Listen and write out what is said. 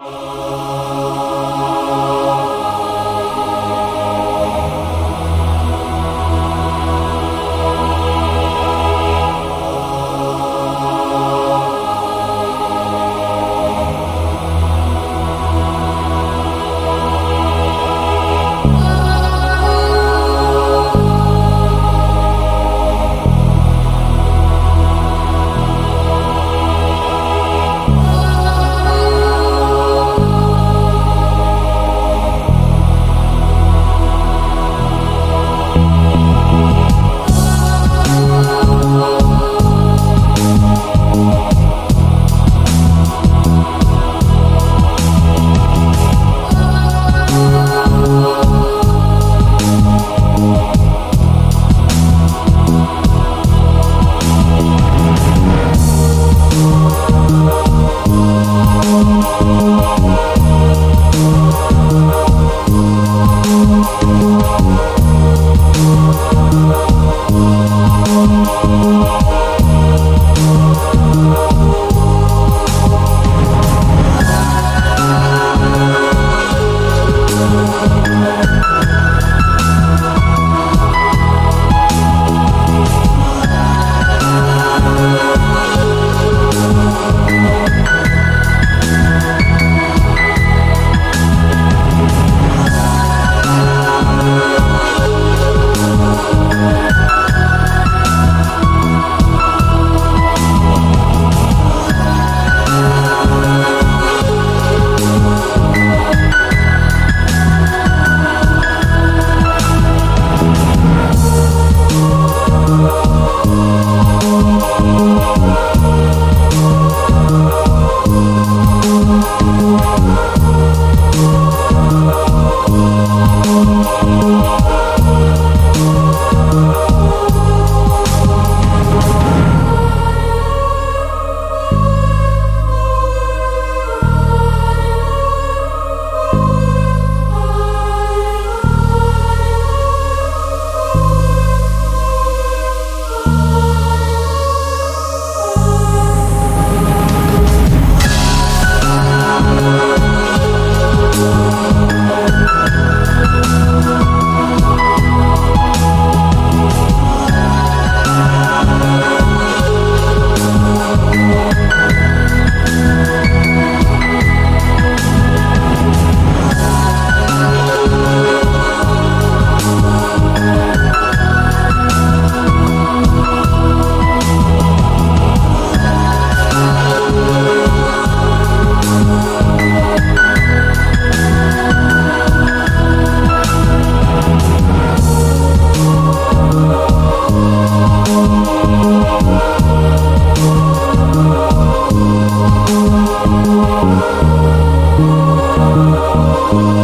Oh. Oh.